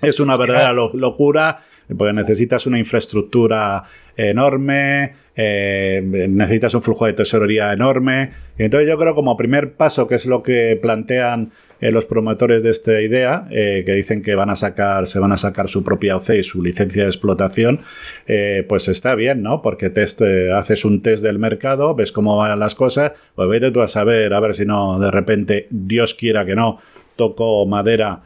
Speaker 1: Es una verdadera locura, porque necesitas una infraestructura enorme, eh, necesitas un flujo de tesorería enorme. Y entonces yo creo como primer paso, que es lo que plantean eh, los promotores de esta idea, eh, que dicen que van a sacar, se van a sacar su propia OC y su licencia de explotación, eh, pues está bien, ¿no? Porque test, haces un test del mercado, ves cómo van las cosas, pues vete tú a saber, a ver si no, de repente, Dios quiera que no, toco madera,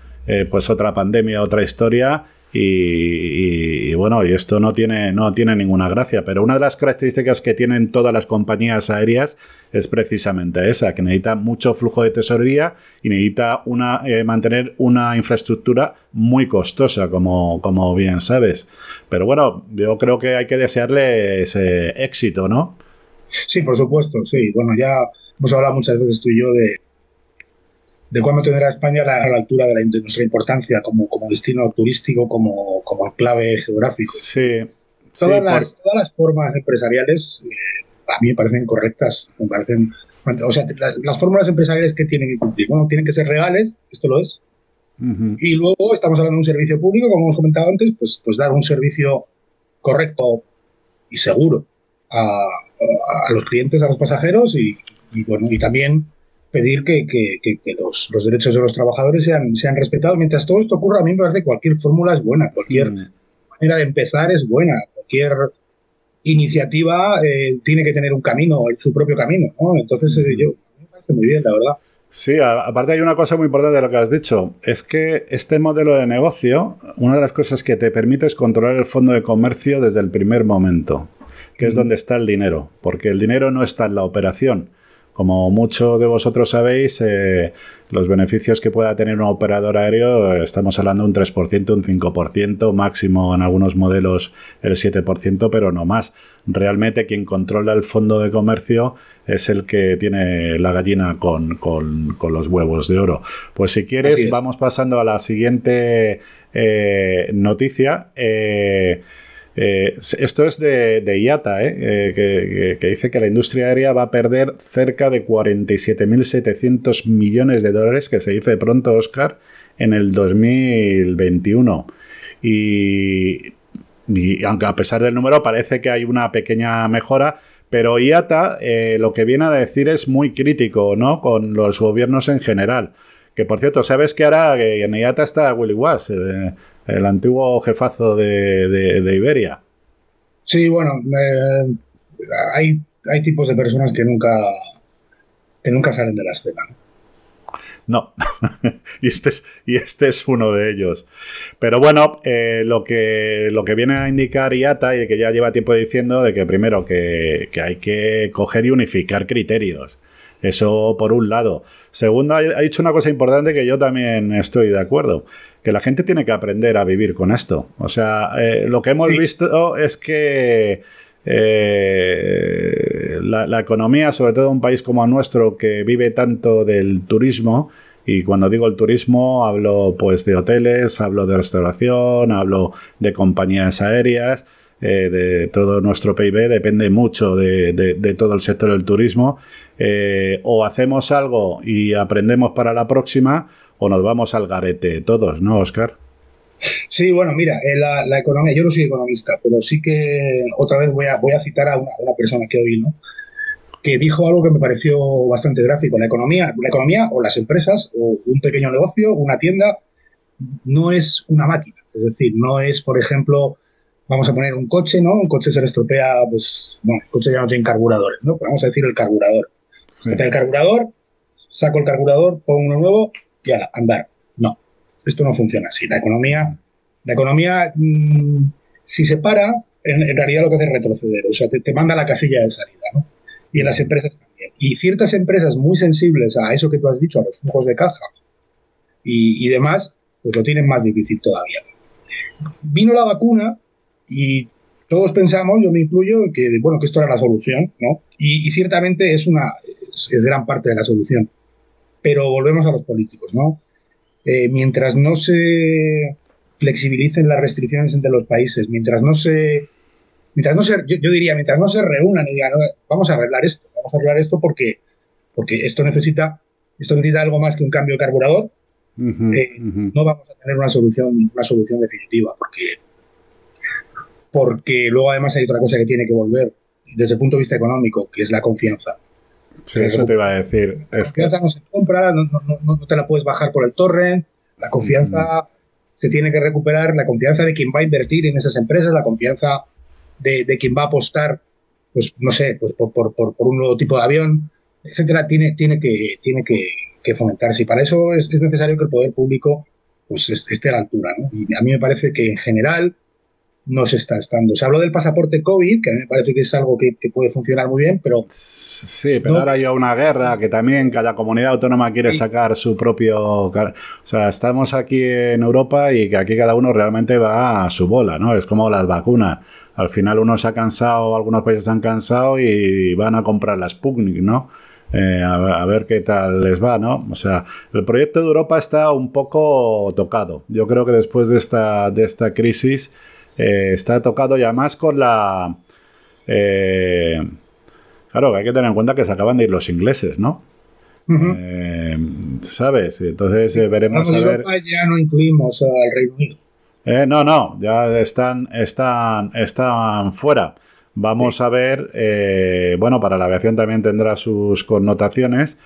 Speaker 1: pues otra pandemia, otra historia, y, bueno, y esto no tiene, no tiene ninguna gracia, pero una de las características que tienen todas las compañías aéreas es precisamente esa, que necesita mucho flujo de tesorería y necesita una, eh, mantener una infraestructura muy costosa, como, como bien sabes. Pero bueno, yo creo que hay que desearle ese éxito, ¿no?
Speaker 2: Sí, por supuesto, sí. Bueno, ya hemos hablado muchas veces tú y yo de, de cuándo tendrá España a la, altura de, la, nuestra importancia como, como destino turístico, como, como clave geográfico.
Speaker 1: Sí.
Speaker 2: Todas, las, todas las formas empresariales eh, a mí me parecen correctas, me parecen... O sea, las, fórmulas empresariales que tienen que cumplir, bueno, tienen que ser regales, esto lo es, y luego estamos hablando de un servicio público, como hemos comentado antes, pues, pues dar un servicio correcto y seguro a, los clientes, a los pasajeros y, bueno, y también pedir que, los, derechos de los trabajadores sean, sean respetados. Mientras todo esto ocurra, a mí me parece que cualquier fórmula es buena, cualquier mm. manera de empezar es buena, cualquier iniciativa eh, tiene que tener un camino, su propio camino. Entonces, eh, yo, me parece muy bien, la verdad.
Speaker 1: Sí, aparte hay una cosa muy importante de lo que has dicho, es que este modelo de negocio, una de las cosas que te permite es controlar el fondo de comercio desde el primer momento, que es donde está el dinero, porque el dinero no está en la operación, como muchos de vosotros sabéis, eh, los beneficios que pueda tener un operador aéreo, estamos hablando de un 3%, un 5%, máximo en algunos modelos el 7%, pero no más. Realmente quien controla el fondo de comercio es el que tiene la gallina con, los huevos de oro. Pues si quieres, vamos pasando a la siguiente eh, noticia. Eh, esto es de, IATA, ¿eh? Eh, que, dice que la industria aérea va a perder cerca de 47.700 millones de dólares, que se dice pronto, Oscar, en el 2021. Y, aunque a pesar del número parece que hay una pequeña mejora, pero IATA lo que viene a decir es muy crítico ¿no? con los gobiernos en general. Que por cierto, ¿sabes qué hará? Que en IATA está Willy Was, el antiguo jefazo de, Iberia.
Speaker 2: Sí, bueno, eh, hay, hay tipos de personas que nunca, que nunca salen de la escena.
Speaker 1: No, [laughs] y, este es, y este es uno de ellos. Pero bueno, eh, lo, que, lo que viene a indicar IATA y que ya lleva tiempo diciendo de que primero que, hay que coger y unificar criterios. Eso por un lado. Segundo, ha dicho una cosa importante que yo también estoy de acuerdo, que la gente tiene que aprender a vivir con esto. O sea, eh, lo que hemos visto es que eh, la, economía, sobre todo en un país como el nuestro, que vive tanto del turismo, y cuando digo el turismo, hablo pues de hoteles, hablo de restauración, hablo de compañías aéreas, eh, de todo nuestro PIB, depende mucho de, todo el sector del turismo. Eh, o hacemos algo y aprendemos para la próxima, o nos vamos al garete todos, ¿no, Oscar?
Speaker 2: Sí, bueno, mira, eh, la, economía, yo no soy economista, pero sí que otra vez voy a, voy a citar a una, persona que oí, ¿no? que dijo algo que me pareció bastante gráfico. La economía, la economía o las empresas o un pequeño negocio, una tienda, no es una máquina. Es decir, no es, por ejemplo, vamos a poner un coche, ¿no? Un coche se le estropea, pues, bueno, el coche ya no tiene carburadores, ¿no? Vamos a decir el carburador. El carburador, saco el carburador, pongo uno nuevo y a andar. No, esto no funciona así. La economía, la economía mm, si se para, en, realidad lo que hace es retroceder, o sea, te, manda a la casilla de salida, ¿no? Y en las empresas también. Y ciertas empresas muy sensibles a eso que tú has dicho, a los flujos de caja y, demás, pues lo tienen más difícil todavía. Vino la vacuna y todos pensamos, yo me incluyo, que bueno, que esto era la solución, ¿no? Y, ciertamente es una es, gran parte de la solución. Pero volvemos a los políticos, ¿no? Eh, mientras no se flexibilicen las restricciones entre los países, mientras no se, mientras no se, yo, diría, mientras no se reúnan y digan, vamos a arreglar esto, vamos a arreglar esto porque, porque esto necesita, esto necesita algo más que un cambio de carburador, eh, no vamos a tener una solución, una solución definitiva, porque, porque luego además hay otra cosa que tiene que volver desde el punto de vista económico, que es la confianza.
Speaker 1: Sí, eso te iba a decir.
Speaker 2: La confianza no se compra, no, no, te la puedes bajar por el torrent, la confianza se tiene que recuperar, la confianza de quien va a invertir en esas empresas, la confianza de, quien va a apostar, pues no sé, pues por, por, por, un nuevo tipo de avión, etcétera, tiene, tiene, que, tiene que, fomentarse. Y para eso es, es, necesario que el poder público pues, esté a la altura. ¿no? Y a mí me parece que en general no se está estando. Se habló del pasaporte COVID, que a me parece que es algo que, puede funcionar muy bien, pero...
Speaker 1: Sí, pero ahora hay una guerra que también cada comunidad autónoma quiere sacar su propio... O sea, estamos aquí en Europa y que aquí cada uno realmente va a su bola, ¿no? Es como las vacunas. Al final uno se ha cansado, algunos países se han cansado y van a comprar las Sputnik, ¿no? Eh, a, ver qué tal les va, ¿no? O sea, el proyecto de Europa está un poco tocado. Yo creo que después de esta, de esta crisis eh, está tocado ya más con la... Eh, claro, hay que tener en cuenta que se acaban de ir los ingleses, ¿no? Eh, ¿Sabes? Entonces veremos a ver...
Speaker 2: ya no incluimos al Reino Unido.
Speaker 1: no, no, ya están, están, están fuera. Vamos a ver, bueno, para la aviación también tendrá sus connotaciones,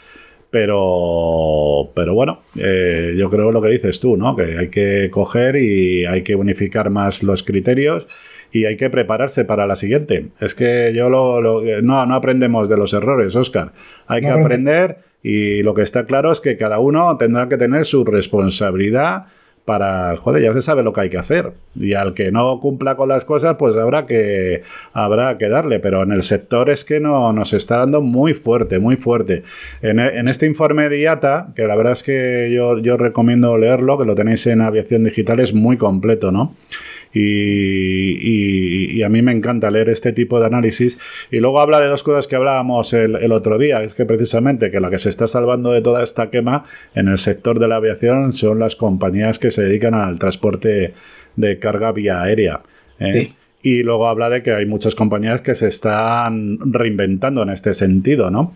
Speaker 1: pero, pero bueno, eh, yo creo lo que dices tú, ¿no? Que hay que coger y hay que unificar más los criterios y hay que prepararse para la siguiente. Es que yo lo, no, no aprendemos de los errores, Oscar. Hay que aprender y lo que está claro es que cada uno tendrá que tener su responsabilidad para, joder, ya se sabe lo que hay que hacer. Y al que no cumpla con las cosas, pues habrá que, habrá que darle. Pero en el sector es que no, nos está dando muy fuerte, muy fuerte. En, en este informe de IATA, que la verdad es que yo, yo recomiendo leerlo, que lo tenéis en Aviación Digital, es muy completo, ¿no? Y, a mí me encanta leer este tipo de análisis. Y luego habla de dos cosas que hablábamos el, otro día, es que precisamente que la que se está salvando de toda esta quema en el sector de la aviación son las compañías que se dedican al transporte de carga vía aérea. ¿eh? Y luego habla de que hay muchas compañías que se están reinventando en este sentido, ¿no?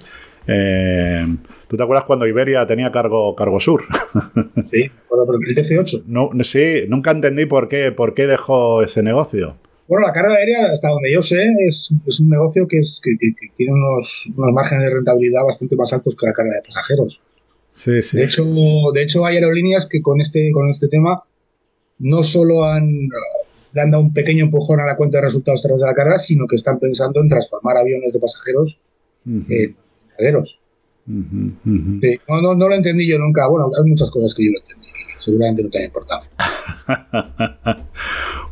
Speaker 1: Eh, ¿Tú te acuerdas cuando Iberia tenía cargo, cargo sur? [laughs]
Speaker 2: Sí, el DC-8.
Speaker 1: No, sí, nunca entendí por qué, por qué dejó ese negocio.
Speaker 2: Bueno, la carga aérea, hasta donde yo sé, es, un negocio que, es, que, tiene unos, márgenes de rentabilidad bastante más altos que la carga de pasajeros.
Speaker 1: Sí, sí.
Speaker 2: De hecho, de hecho hay aerolíneas que con este, con este tema no solo han, dado un pequeño empujón a la cuenta de resultados tras de la carga, sino que están pensando en transformar aviones de pasajeros en cargueros. no, no, lo entendí yo nunca. Bueno, hay muchas cosas que yo no entendí. Seguramente no tiene importancia. [laughs]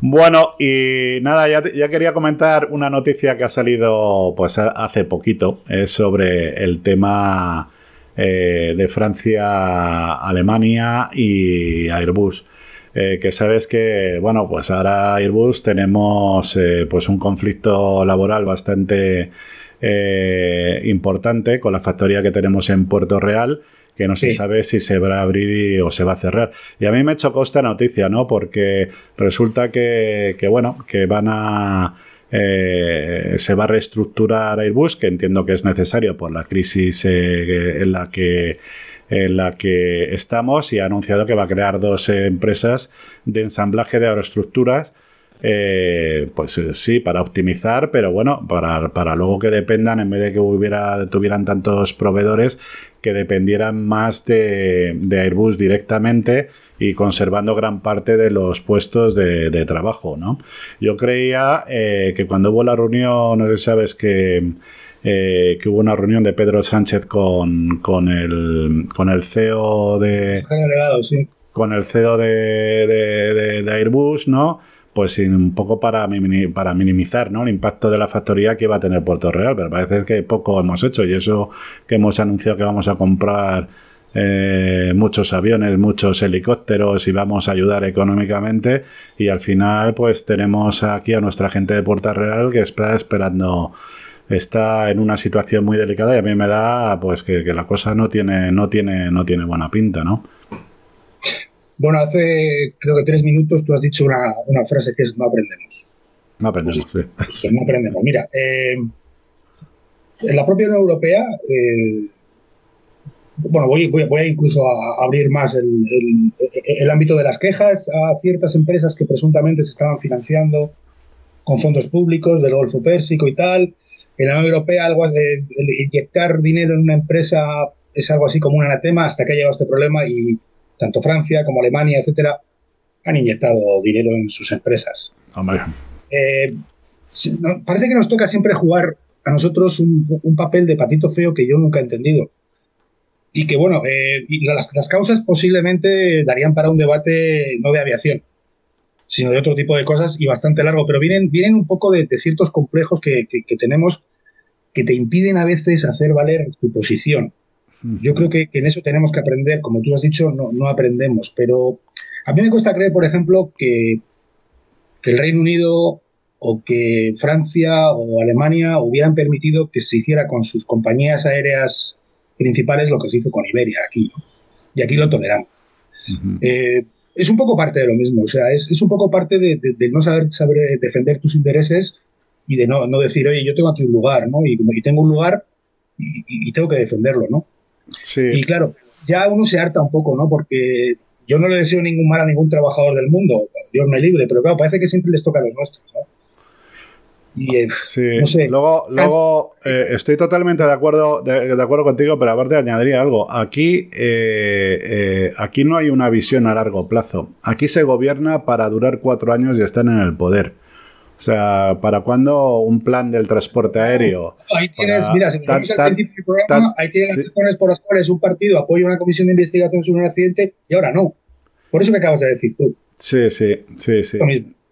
Speaker 1: bueno, y nada, ya, ya, quería comentar una noticia que ha salido pues hace poquito. Es sobre el tema eh, de Francia, Alemania y Airbus. Eh, que sabes que, bueno, pues ahora Airbus tenemos eh, pues un conflicto laboral bastante importante con la factoría que tenemos en Puerto Real que no se sabe si se va a abrir o se va a cerrar. Y a mí me chocó esta noticia, ¿no? Porque resulta que, que bueno, que van a eh, se va a reestructurar Airbus, que entiendo que es necesario por la crisis eh, en la que en la que estamos y ha anunciado que va a crear dos empresas de ensamblaje de aeroestructuras eh, pues eh, sí, para optimizar, pero bueno, para, para, luego que dependan, en vez de que hubiera, tuvieran tantos proveedores, que dependieran más de, Airbus directamente y conservando gran parte de los puestos de, trabajo, ¿no? Yo creía eh, que cuando hubo la reunión, no sé si sabes que... que hubo una reunión de Pedro Sánchez con, con, el, con el CEO de. Con el CEO de, de Airbus, ¿no? Pues un poco para, minimizar ¿no? el impacto de la factoría que va a tener Puerto Real, pero parece que poco hemos hecho y eso que hemos anunciado que vamos a comprar eh, muchos aviones, muchos helicópteros y vamos a ayudar económicamente y al final pues tenemos aquí a nuestra gente de Puerto Real que está esperando está en una situación muy delicada y a mí me da pues que, que la cosa no tiene no tiene no tiene buena pinta, ¿no?
Speaker 2: Bueno, hace creo que tres minutos tú has dicho una, frase que es no aprendemos.
Speaker 1: No aprendemos, sí.
Speaker 2: Pues no aprendemos. Mira, eh, en la propia Unión Europea, eh, bueno, voy, voy, incluso a abrir más el, ámbito de las quejas a ciertas empresas que presuntamente se estaban financiando con fondos públicos del Golfo Pérsico y tal. En la Unión Europea, algo de inyectar dinero en una empresa es algo así como un anatema hasta que ha llegado este problema y tanto Francia como Alemania, etcétera, han inyectado dinero en sus empresas. Eh, parece que nos toca siempre jugar a nosotros un, papel de patito feo que yo nunca he entendido. Y que, bueno, eh, las, causas posiblemente darían para un debate no de aviación, sino de otro tipo de cosas y bastante largo, pero vienen, vienen un poco de, ciertos complejos que, tenemos que te impiden a veces hacer valer tu posición. Yo creo que, en eso tenemos que aprender, como tú has dicho, no, aprendemos, pero a mí me cuesta creer, por ejemplo, que, el Reino Unido o que Francia o Alemania hubieran permitido que se hiciera con sus compañías aéreas principales lo que se hizo con Iberia aquí, Y aquí lo toleramos. Eh, es un poco parte de lo mismo, o sea, es, un poco parte de, no saber, saber defender tus intereses y de no, decir, oye, yo tengo aquí un lugar, ¿no? Y, y tengo un lugar y, y tengo que defenderlo, ¿no? Y claro, ya uno se harta un poco, ¿no? Porque yo no le deseo ningún mal a ningún trabajador del mundo, Dios me libre, pero claro, parece que siempre les toca a los nuestros, ¿no?
Speaker 1: Y sí. no sé. Luego, luego eh, estoy totalmente de acuerdo, de, acuerdo contigo, pero aparte añadiría algo. Aquí, eh, eh, aquí no hay una visión a largo plazo. Aquí se gobierna para durar cuatro años y están en el poder. O sea, ¿para cuándo un plan del transporte aéreo?
Speaker 2: ahí tienes, mira, si al principio del programa, ahí tienes las razones por las cuales un partido apoya una comisión de investigación sobre un accidente y ahora no. Por eso que acabas de decir tú.
Speaker 1: Sí, sí, sí, sí.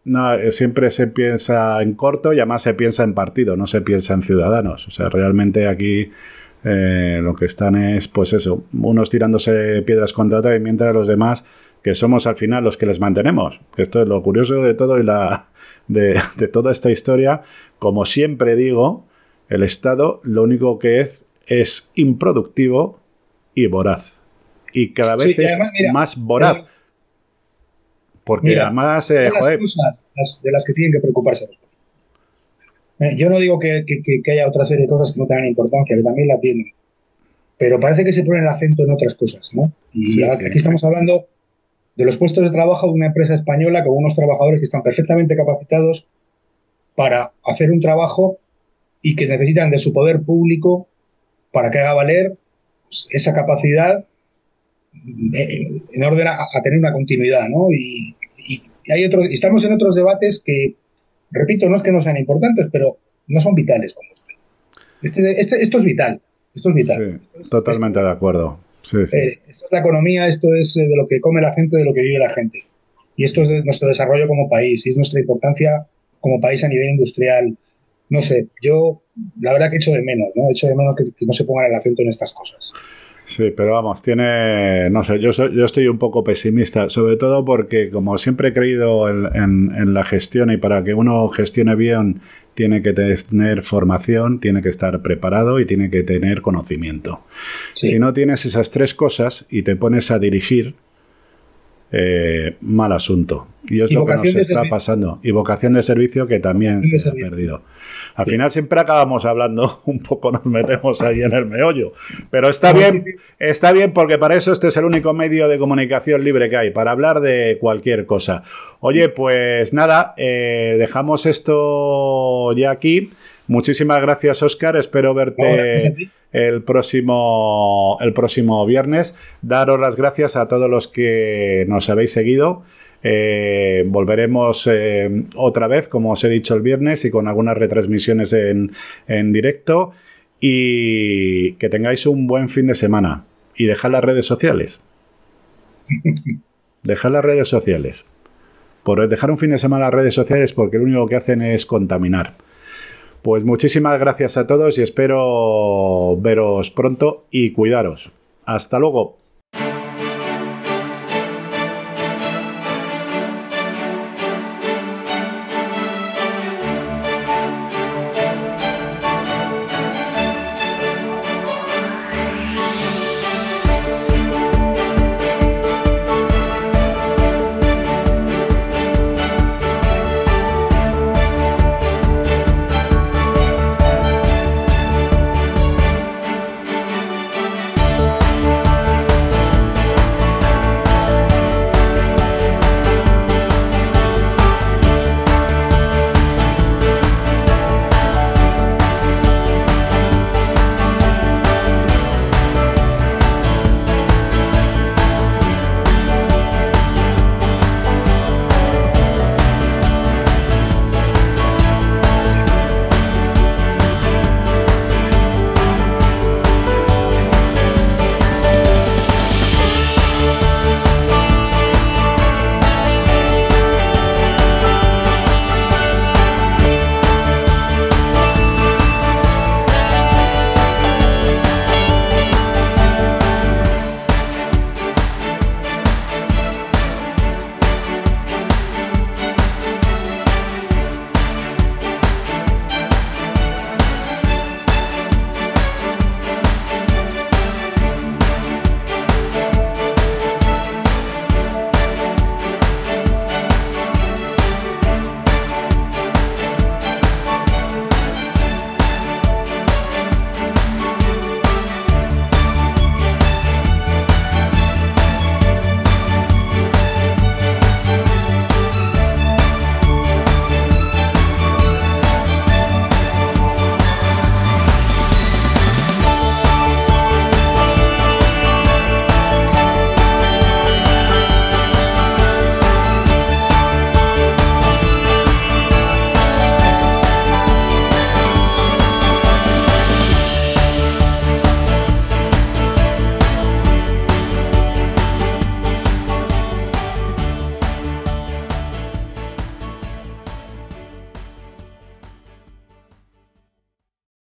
Speaker 1: No, eh, siempre se piensa en corto y además se piensa en partido, no se piensa en ciudadanos. O sea, realmente aquí eh, lo que están es, pues eso, unos tirándose piedras contra otros y mientras los demás, que somos al final los que les mantenemos. Esto es lo curioso de todo y la, de, toda esta historia, como siempre digo, el Estado lo único que es es improductivo y voraz. Y cada vez es más voraz. Eh, porque además,
Speaker 2: eh, las de las que tienen que preocuparse. Eh, yo no digo que, haya otra serie de cosas que no tengan importancia, que también la tienen. Pero parece que se pone el acento en otras cosas, ¿no? Y aquí estamos hablando de los puestos de trabajo de una empresa española con unos trabajadores que están perfectamente capacitados para hacer un trabajo y que necesitan de su poder público para que haga valer pues, esa capacidad eh, en orden a, tener una continuidad, ¿no? Y, hay otros, estamos en otros debates que, repito, no es que no sean importantes, pero no son vitales como este. este, este esto es vital. Esto es vital.
Speaker 1: totalmente de acuerdo.
Speaker 2: Eh, esto es la economía, esto es eh, de lo que come la gente, de lo que vive la gente. Y esto es de nuestro desarrollo como país y es nuestra importancia como país a nivel industrial. No sé, yo la verdad que echo de menos, ¿no? Echo de menos que, no se ponga el acento en estas cosas.
Speaker 1: Sí, pero vamos, tiene, no sé, yo, yo estoy un poco pesimista, sobre todo porque como siempre he creído en, la gestión y para que uno gestione bien tiene que tener formación, tiene que estar preparado y tiene que tener conocimiento. Si no tienes esas tres cosas y te pones a dirigir, eh, mal asunto. Y es lo que nos está pasando. Y vocación de servicio que también se ha perdido. Al final siempre acabamos hablando, [laughs] un poco nos metemos ahí en el meollo. Pero está bien, está bien porque para eso este es el único medio de comunicación libre que hay, para hablar de cualquier cosa. Oye, pues nada, eh, dejamos esto ya aquí. Muchísimas gracias, Oscar. Espero verte el próximo, el próximo viernes. Daros las gracias a todos los que nos habéis seguido. Eh, volveremos eh, otra vez, como os he dicho el viernes, y con algunas retransmisiones en, en directo. Y que tengáis un buen fin de semana. Y dejad las redes sociales. [laughs] Dejad las redes sociales. Por dejar un fin de semana las redes sociales porque lo único que hacen es contaminar. Pues muchísimas gracias a todos y espero veros pronto y cuidaros. Hasta luego.